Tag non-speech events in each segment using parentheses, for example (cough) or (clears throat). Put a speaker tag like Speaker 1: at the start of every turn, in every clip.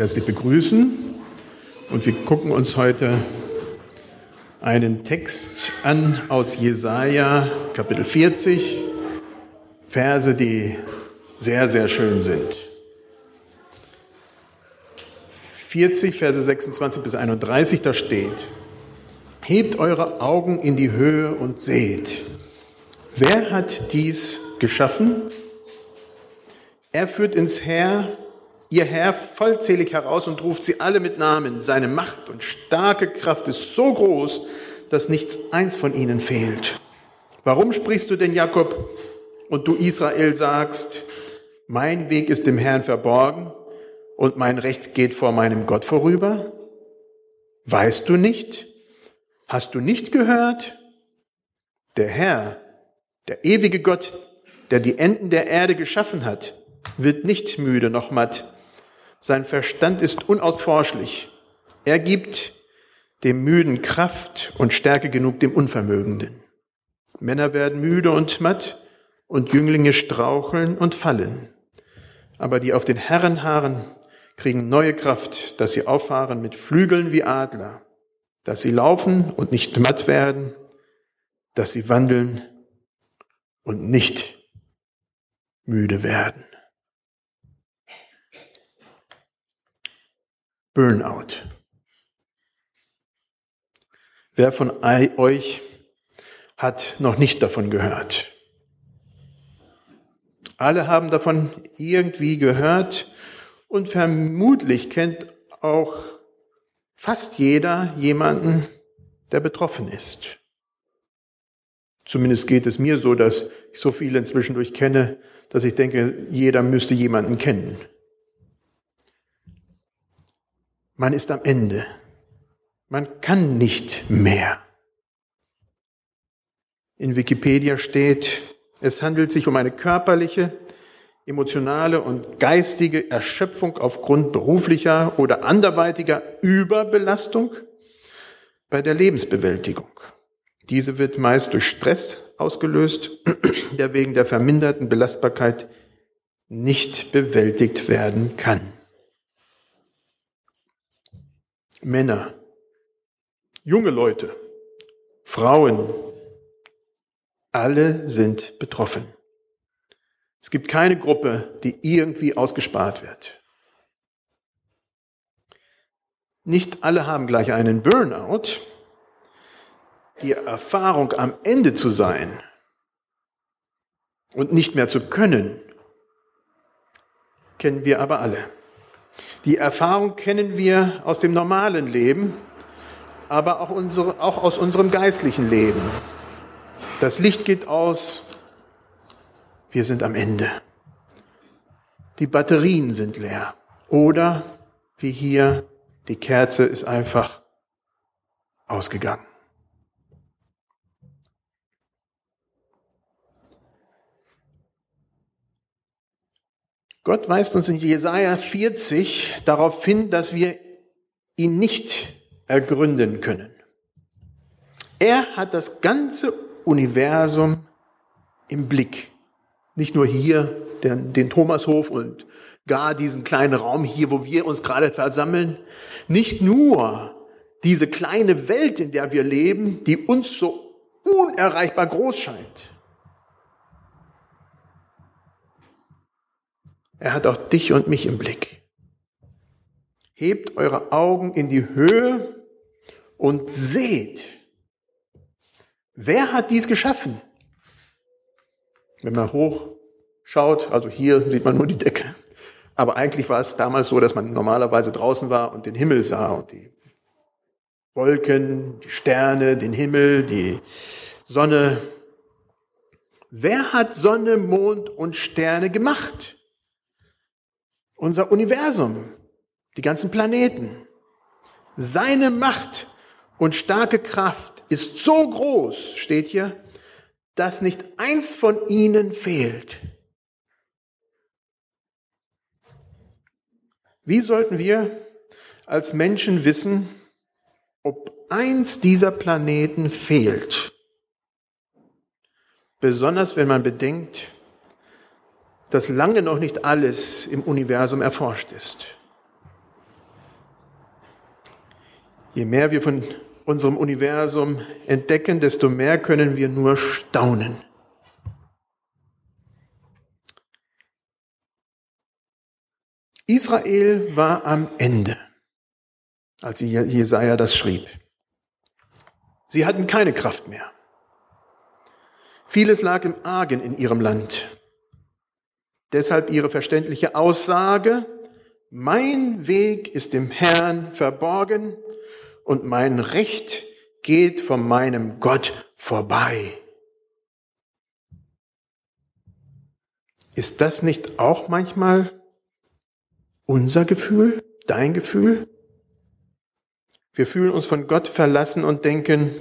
Speaker 1: herzlich begrüßen und wir gucken uns heute einen Text an aus Jesaja Kapitel 40, Verse, die sehr, sehr schön sind. 40, Verse 26 bis 31, da steht, Hebt eure Augen in die Höhe und seht, wer hat dies geschaffen? Er führt ins Heer ihr Herr vollzählig heraus und ruft sie alle mit Namen. Seine Macht und starke Kraft ist so groß, dass nichts eins von ihnen fehlt. Warum sprichst du denn, Jakob, und du Israel sagst, mein Weg ist dem Herrn verborgen und mein Recht geht vor meinem Gott vorüber? Weißt du nicht? Hast du nicht gehört? Der Herr, der ewige Gott, der die Enden der Erde geschaffen hat, wird nicht müde noch matt. Sein Verstand ist unausforschlich. Er gibt dem Müden Kraft und Stärke genug dem Unvermögenden. Männer werden müde und matt und Jünglinge straucheln und fallen. Aber die auf den Herren harren, kriegen neue Kraft, dass sie auffahren mit Flügeln wie Adler, dass sie laufen und nicht matt werden, dass sie wandeln und nicht müde werden. Burnout. Wer von euch hat noch nicht davon gehört? Alle haben davon irgendwie gehört und vermutlich kennt auch fast jeder jemanden, der betroffen ist. Zumindest geht es mir so, dass ich so viele inzwischen durch kenne, dass ich denke, jeder müsste jemanden kennen. Man ist am Ende. Man kann nicht mehr. In Wikipedia steht, es handelt sich um eine körperliche, emotionale und geistige Erschöpfung aufgrund beruflicher oder anderweitiger Überbelastung bei der Lebensbewältigung. Diese wird meist durch Stress ausgelöst, (clears throat) der wegen der verminderten Belastbarkeit nicht bewältigt werden kann. Männer, junge Leute, Frauen, alle sind betroffen. Es gibt keine Gruppe, die irgendwie ausgespart wird. Nicht alle haben gleich einen Burnout. Die Erfahrung, am Ende zu sein und nicht mehr zu können, kennen wir aber alle. Die Erfahrung kennen wir aus dem normalen Leben, aber auch, unsere, auch aus unserem geistlichen Leben. Das Licht geht aus, wir sind am Ende. Die Batterien sind leer. Oder wie hier, die Kerze ist einfach ausgegangen. Gott weist uns in Jesaja 40 darauf hin, dass wir ihn nicht ergründen können. Er hat das ganze Universum im Blick. Nicht nur hier, den, den Thomashof und gar diesen kleinen Raum hier, wo wir uns gerade versammeln. Nicht nur diese kleine Welt, in der wir leben, die uns so unerreichbar groß scheint. Er hat auch dich und mich im Blick. Hebt eure Augen in die Höhe und seht, wer hat dies geschaffen? Wenn man hoch schaut, also hier sieht man nur die Decke, aber eigentlich war es damals so, dass man normalerweise draußen war und den Himmel sah und die Wolken, die Sterne, den Himmel, die Sonne. Wer hat Sonne, Mond und Sterne gemacht? Unser Universum, die ganzen Planeten. Seine Macht und starke Kraft ist so groß, steht hier, dass nicht eins von ihnen fehlt. Wie sollten wir als Menschen wissen, ob eins dieser Planeten fehlt? Besonders wenn man bedenkt, dass lange noch nicht alles im Universum erforscht ist. Je mehr wir von unserem Universum entdecken, desto mehr können wir nur staunen. Israel war am Ende, als Jesaja das schrieb. Sie hatten keine Kraft mehr. Vieles lag im Argen in ihrem Land. Deshalb ihre verständliche Aussage, mein Weg ist dem Herrn verborgen und mein Recht geht von meinem Gott vorbei. Ist das nicht auch manchmal unser Gefühl, dein Gefühl? Wir fühlen uns von Gott verlassen und denken,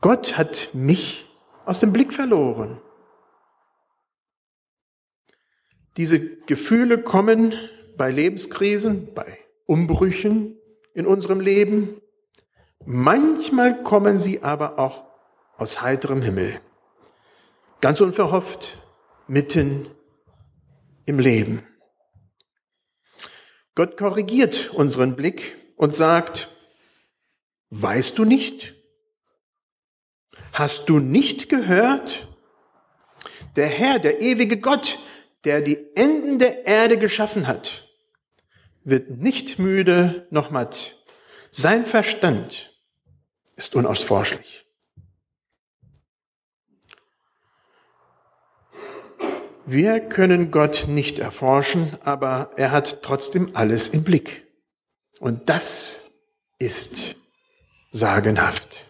Speaker 1: Gott hat mich aus dem Blick verloren. Diese Gefühle kommen bei Lebenskrisen, bei Umbrüchen in unserem Leben. Manchmal kommen sie aber auch aus heiterem Himmel. Ganz unverhofft, mitten im Leben. Gott korrigiert unseren Blick und sagt, weißt du nicht? Hast du nicht gehört? Der Herr, der ewige Gott, der die Enden der Erde geschaffen hat, wird nicht müde noch matt. Sein Verstand ist unausforschlich. Wir können Gott nicht erforschen, aber er hat trotzdem alles im Blick. Und das ist sagenhaft.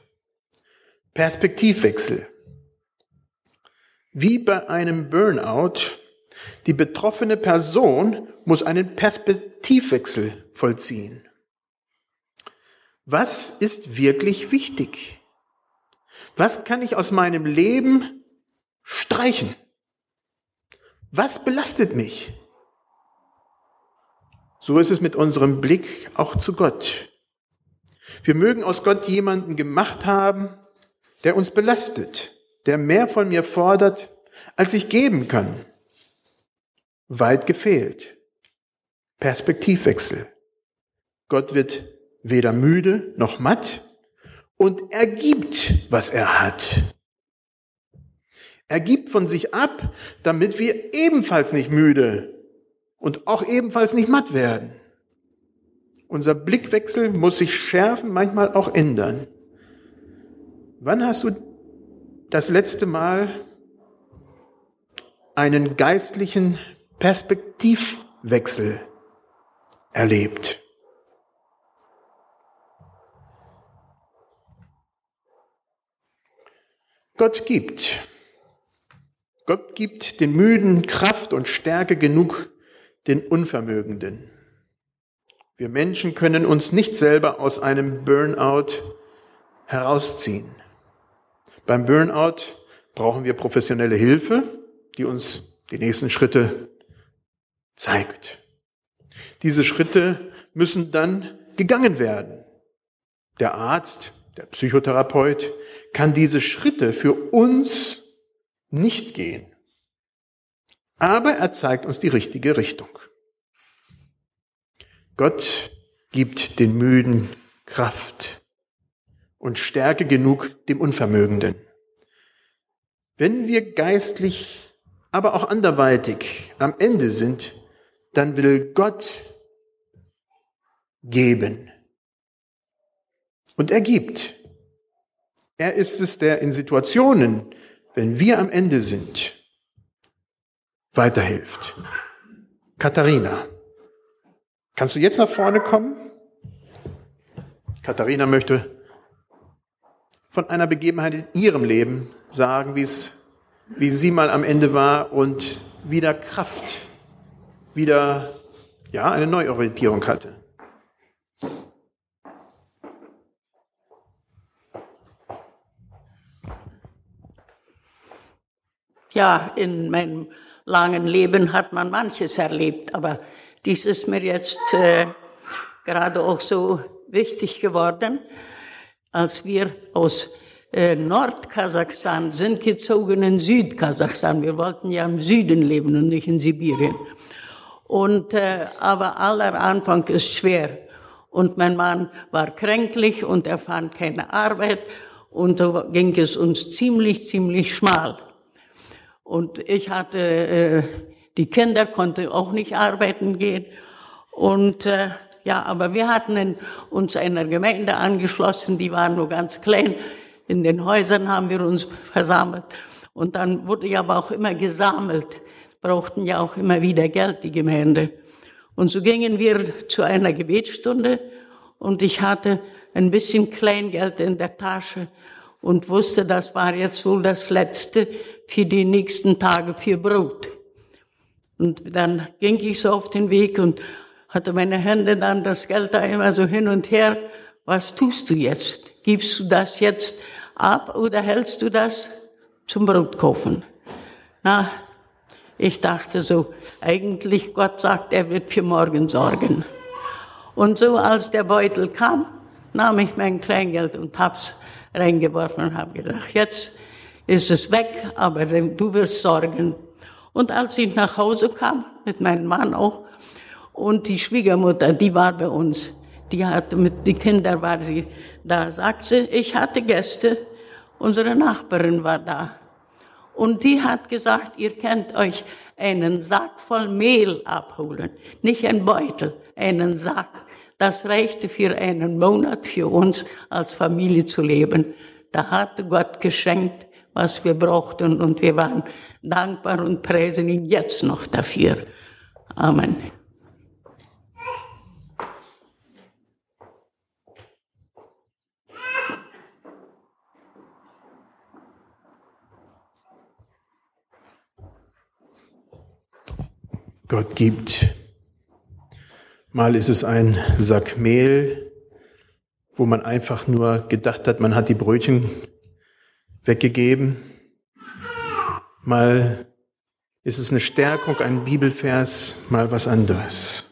Speaker 1: Perspektivwechsel. Wie bei einem Burnout, die betroffene Person muss einen Perspektivwechsel vollziehen. Was ist wirklich wichtig? Was kann ich aus meinem Leben streichen? Was belastet mich? So ist es mit unserem Blick auch zu Gott. Wir mögen aus Gott jemanden gemacht haben, der uns belastet, der mehr von mir fordert, als ich geben kann. Weit gefehlt. Perspektivwechsel. Gott wird weder müde noch matt und er gibt, was er hat. Er gibt von sich ab, damit wir ebenfalls nicht müde und auch ebenfalls nicht matt werden. Unser Blickwechsel muss sich schärfen, manchmal auch ändern. Wann hast du das letzte Mal einen geistlichen Perspektivwechsel erlebt? Gott gibt. Gott gibt den Müden Kraft und Stärke genug, den Unvermögenden. Wir Menschen können uns nicht selber aus einem Burnout herausziehen. Beim Burnout brauchen wir professionelle Hilfe, die uns die nächsten Schritte zeigt. Diese Schritte müssen dann gegangen werden. Der Arzt, der Psychotherapeut kann diese Schritte für uns nicht gehen. Aber er zeigt uns die richtige Richtung. Gott gibt den Müden Kraft und Stärke genug dem Unvermögenden. Wenn wir geistlich, aber auch anderweitig am Ende sind, dann will Gott geben. Und er gibt. Er ist es, der in Situationen, wenn wir am Ende sind, weiterhilft. Katharina, kannst du jetzt nach vorne kommen? Katharina möchte von einer Begebenheit in ihrem Leben sagen, wie es, wie sie mal am Ende war und wieder Kraft, wieder, ja, eine Neuorientierung hatte.
Speaker 2: Ja, in meinem langen Leben hat man manches erlebt, aber dies ist mir jetzt äh, gerade auch so wichtig geworden, als wir aus äh, Nordkasachstan sind gezogen in Südkasachstan. Wir wollten ja im Süden leben und nicht in Sibirien. Und äh, aber aller Anfang ist schwer. Und mein Mann war kränklich und er fand keine Arbeit und so ging es uns ziemlich, ziemlich schmal. Und ich hatte, äh, die Kinder konnten auch nicht arbeiten gehen. Und äh, ja, aber wir hatten in, uns einer Gemeinde angeschlossen, die waren nur ganz klein. In den Häusern haben wir uns versammelt. Und dann wurde ja aber auch immer gesammelt. Brauchten ja auch immer wieder Geld, die Gemeinde. Und so gingen wir zu einer Gebetsstunde und ich hatte ein bisschen Kleingeld in der Tasche und wusste, das war jetzt wohl das Letzte für die nächsten Tage für Brot. Und dann ging ich so auf den Weg und hatte meine Hände dann das Geld da immer so hin und her. Was tust du jetzt? Gibst du das jetzt ab oder hältst du das zum Brot kaufen? Na, ich dachte so, eigentlich Gott sagt, er wird für morgen sorgen. Und so als der Beutel kam, nahm ich mein Kleingeld und hab's reingeworfen und habe gedacht, jetzt ist es weg, aber du wirst sorgen. Und als ich nach Hause kam, mit meinem Mann auch, und die Schwiegermutter, die war bei uns, die hatte mit den Kindern war sie da, sagt sie, ich hatte Gäste, unsere Nachbarin war da. Und die hat gesagt, ihr könnt euch einen Sack voll Mehl abholen, nicht ein Beutel, einen Sack. Das reichte für einen Monat für uns als Familie zu leben. Da hatte Gott geschenkt, was wir brauchten und wir waren dankbar und preisen ihn jetzt noch dafür. Amen.
Speaker 1: Gott gibt Mal ist es ein Sack Mehl, wo man einfach nur gedacht hat, man hat die Brötchen weggegeben. Mal ist es eine Stärkung, ein Bibelvers, mal was anderes.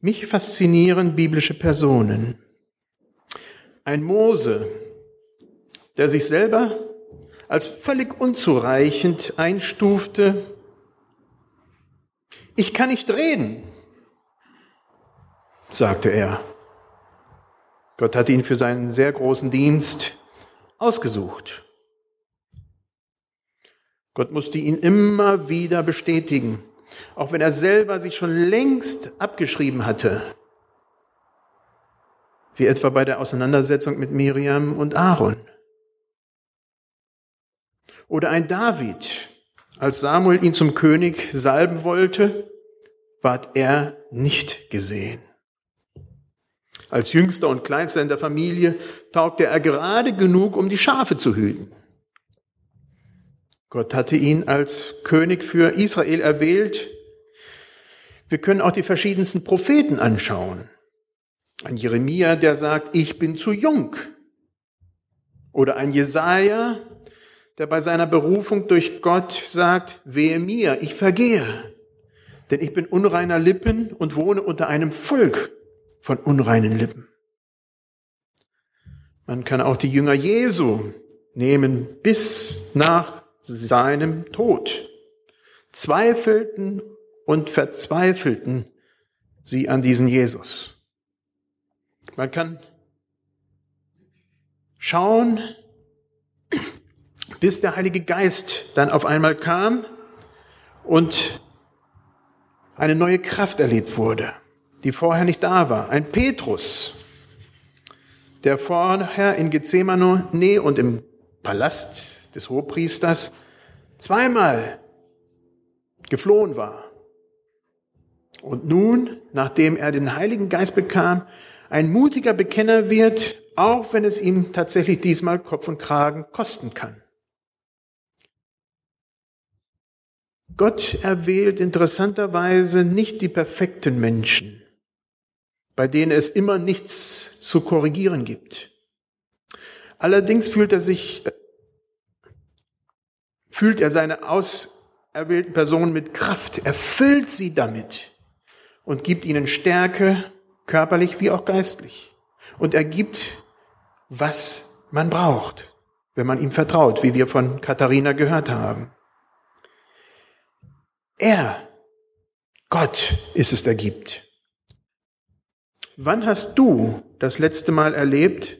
Speaker 1: Mich faszinieren biblische Personen. Ein Mose, der sich selber als völlig unzureichend einstufte, ich kann nicht reden, sagte er. Gott hat ihn für seinen sehr großen Dienst ausgesucht. Gott musste ihn immer wieder bestätigen, auch wenn er selber sich schon längst abgeschrieben hatte, wie etwa bei der Auseinandersetzung mit Miriam und Aaron. Oder ein David, als Samuel ihn zum König salben wollte, ward er nicht gesehen. Als jüngster und kleinster in der Familie taugte er gerade genug, um die Schafe zu hüten. Gott hatte ihn als König für Israel erwählt. Wir können auch die verschiedensten Propheten anschauen. Ein Jeremia, der sagt, ich bin zu jung. Oder ein Jesaja, der bei seiner Berufung durch Gott sagt, wehe mir, ich vergehe, denn ich bin unreiner Lippen und wohne unter einem Volk von unreinen Lippen. Man kann auch die Jünger Jesu nehmen bis nach seinem Tod. Zweifelten und verzweifelten sie an diesen Jesus. Man kann schauen, bis der Heilige Geist dann auf einmal kam und eine neue Kraft erlebt wurde, die vorher nicht da war. Ein Petrus, der vorher in Gethsemane und im Palast des Hohepriesters zweimal geflohen war. Und nun, nachdem er den Heiligen Geist bekam, ein mutiger Bekenner wird, auch wenn es ihm tatsächlich diesmal Kopf und Kragen kosten kann. Gott erwählt interessanterweise nicht die perfekten Menschen, bei denen es immer nichts zu korrigieren gibt. Allerdings fühlt er sich, fühlt er seine auserwählten Personen mit Kraft, erfüllt sie damit und gibt ihnen Stärke, körperlich wie auch geistlich. Und er gibt, was man braucht, wenn man ihm vertraut, wie wir von Katharina gehört haben. Er, Gott ist es, der gibt. Wann hast du das letzte Mal erlebt,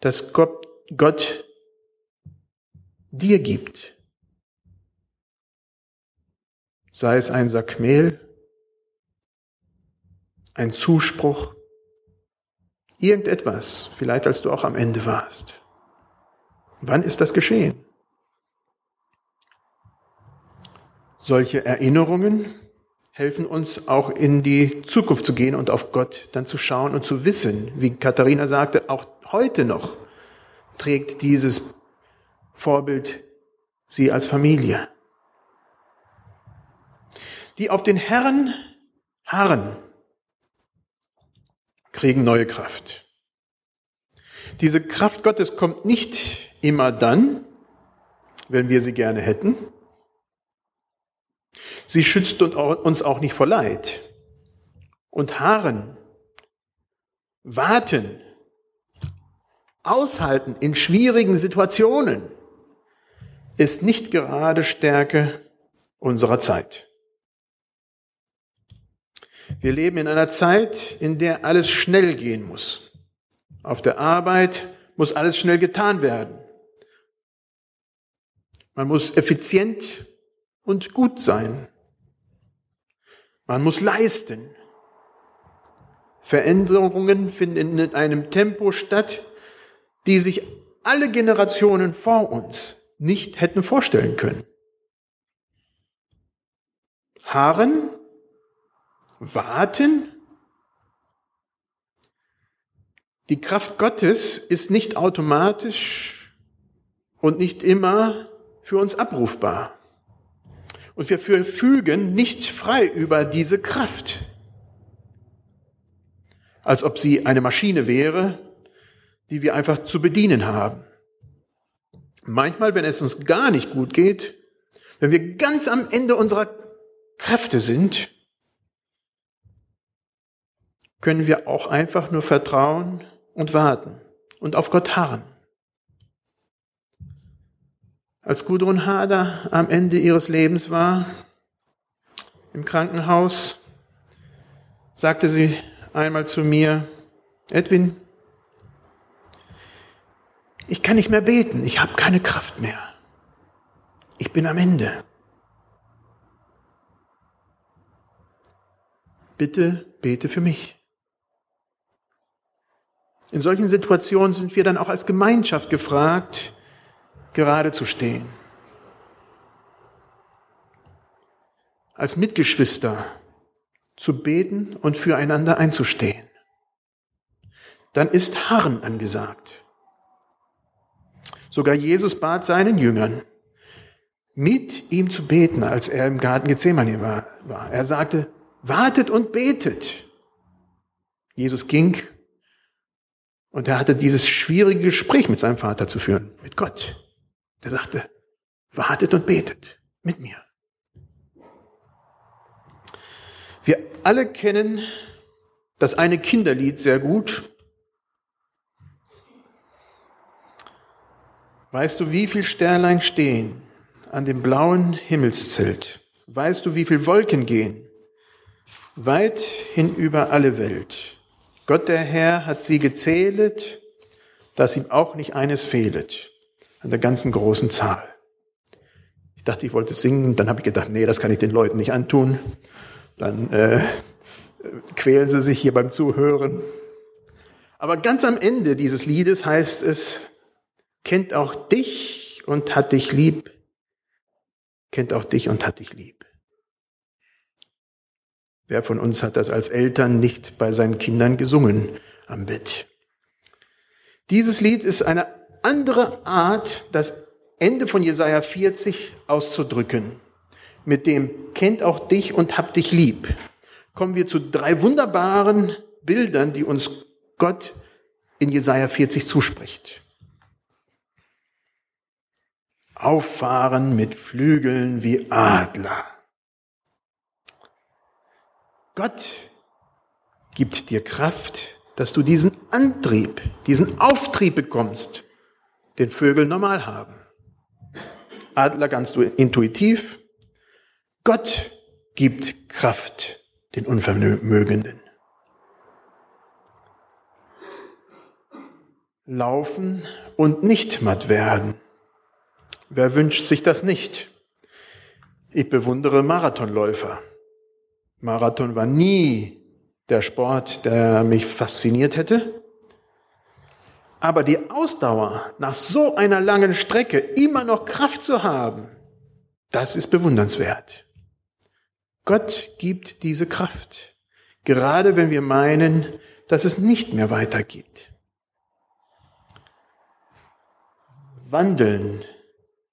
Speaker 1: dass Gott, Gott dir gibt? Sei es ein Sack Mehl, ein Zuspruch, irgendetwas, vielleicht als du auch am Ende warst. Wann ist das geschehen? Solche Erinnerungen helfen uns auch in die Zukunft zu gehen und auf Gott dann zu schauen und zu wissen, wie Katharina sagte, auch heute noch trägt dieses Vorbild sie als Familie. Die auf den Herrn harren, kriegen neue Kraft. Diese Kraft Gottes kommt nicht immer dann, wenn wir sie gerne hätten, Sie schützt uns auch nicht vor Leid. Und harren, warten, aushalten in schwierigen Situationen ist nicht gerade Stärke unserer Zeit. Wir leben in einer Zeit, in der alles schnell gehen muss. Auf der Arbeit muss alles schnell getan werden. Man muss effizient und gut sein. Man muss leisten. Veränderungen finden in einem Tempo statt, die sich alle Generationen vor uns nicht hätten vorstellen können. Harren, warten. Die Kraft Gottes ist nicht automatisch und nicht immer für uns abrufbar. Und wir verfügen nicht frei über diese Kraft. Als ob sie eine Maschine wäre, die wir einfach zu bedienen haben. Manchmal, wenn es uns gar nicht gut geht, wenn wir ganz am Ende unserer Kräfte sind, können wir auch einfach nur vertrauen und warten und auf Gott harren. Als Gudrun Hader am Ende ihres Lebens war, im Krankenhaus, sagte sie einmal zu mir, Edwin, ich kann nicht mehr beten, ich habe keine Kraft mehr. Ich bin am Ende. Bitte bete für mich. In solchen Situationen sind wir dann auch als Gemeinschaft gefragt, gerade zu stehen. Als Mitgeschwister zu beten und füreinander einzustehen. Dann ist Harren angesagt. Sogar Jesus bat seinen Jüngern, mit ihm zu beten, als er im Garten Gethsemane war. Er sagte, wartet und betet. Jesus ging und er hatte dieses schwierige Gespräch mit seinem Vater zu führen, mit Gott. Der sagte, wartet und betet mit mir. Wir alle kennen das eine Kinderlied sehr gut. Weißt du, wie viel Sternlein stehen an dem blauen Himmelszelt? Weißt du, wie viel Wolken gehen? Weit hin über alle Welt. Gott der Herr hat sie gezählet, dass ihm auch nicht eines fehlet an der ganzen großen Zahl. Ich dachte, ich wollte singen, dann habe ich gedacht, nee, das kann ich den Leuten nicht antun. Dann äh, quälen sie sich hier beim Zuhören. Aber ganz am Ende dieses Liedes heißt es, kennt auch dich und hat dich lieb, kennt auch dich und hat dich lieb. Wer von uns hat das als Eltern nicht bei seinen Kindern gesungen am Bett? Dieses Lied ist eine andere Art, das Ende von Jesaja 40 auszudrücken. Mit dem kennt auch dich und hab dich lieb. Kommen wir zu drei wunderbaren Bildern, die uns Gott in Jesaja 40 zuspricht. Auffahren mit Flügeln wie Adler. Gott gibt dir Kraft, dass du diesen Antrieb, diesen Auftrieb bekommst, den Vögel normal haben. Adler ganz intuitiv. Gott gibt Kraft den Unvermögenden. Laufen und nicht matt werden. Wer wünscht sich das nicht? Ich bewundere Marathonläufer. Marathon war nie der Sport, der mich fasziniert hätte. Aber die Ausdauer, nach so einer langen Strecke immer noch Kraft zu haben, das ist bewundernswert. Gott gibt diese Kraft, gerade wenn wir meinen, dass es nicht mehr weitergeht. Wandeln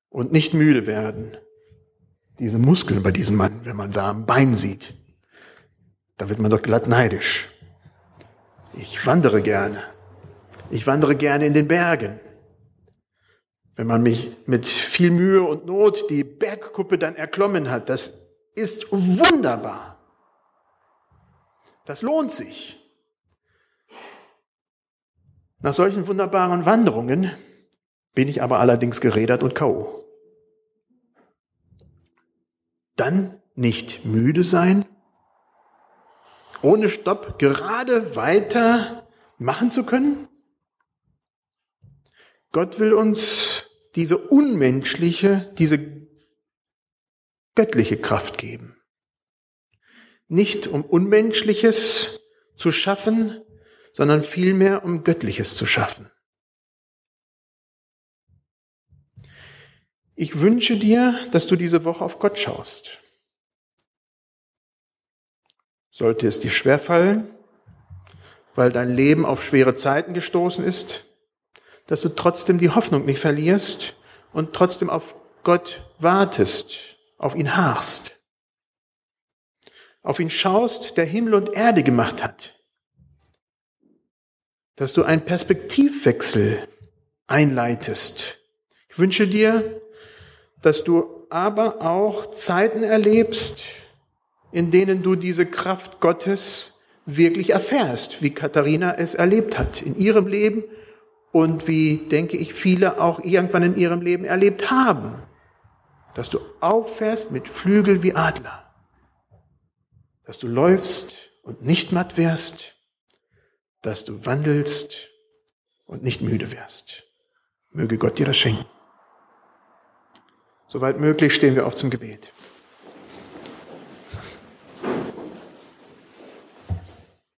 Speaker 1: und nicht müde werden. Diese Muskeln bei diesem Mann, wenn man da am Bein sieht, da wird man doch glatt neidisch. Ich wandere gerne. Ich wandere gerne in den Bergen. Wenn man mich mit viel Mühe und Not die Bergkuppe dann erklommen hat, das ist wunderbar. Das lohnt sich. Nach solchen wunderbaren Wanderungen bin ich aber allerdings gerädert und K.O. Dann nicht müde sein, ohne Stopp gerade weiter machen zu können? Gott will uns diese unmenschliche, diese göttliche Kraft geben. Nicht um Unmenschliches zu schaffen, sondern vielmehr um Göttliches zu schaffen. Ich wünsche dir, dass du diese Woche auf Gott schaust. Sollte es dir schwerfallen, weil dein Leben auf schwere Zeiten gestoßen ist, dass du trotzdem die Hoffnung nicht verlierst und trotzdem auf Gott wartest, auf ihn harrst, auf ihn schaust, der Himmel und Erde gemacht hat, dass du einen Perspektivwechsel einleitest. Ich wünsche dir, dass du aber auch Zeiten erlebst, in denen du diese Kraft Gottes wirklich erfährst, wie Katharina es erlebt hat in ihrem Leben und wie, denke ich, viele auch irgendwann in ihrem Leben erlebt haben. Dass du auffährst mit Flügel wie Adler. Dass du läufst und nicht matt wirst. Dass du wandelst und nicht müde wirst. Möge Gott dir das schenken. Soweit möglich stehen wir auf zum Gebet.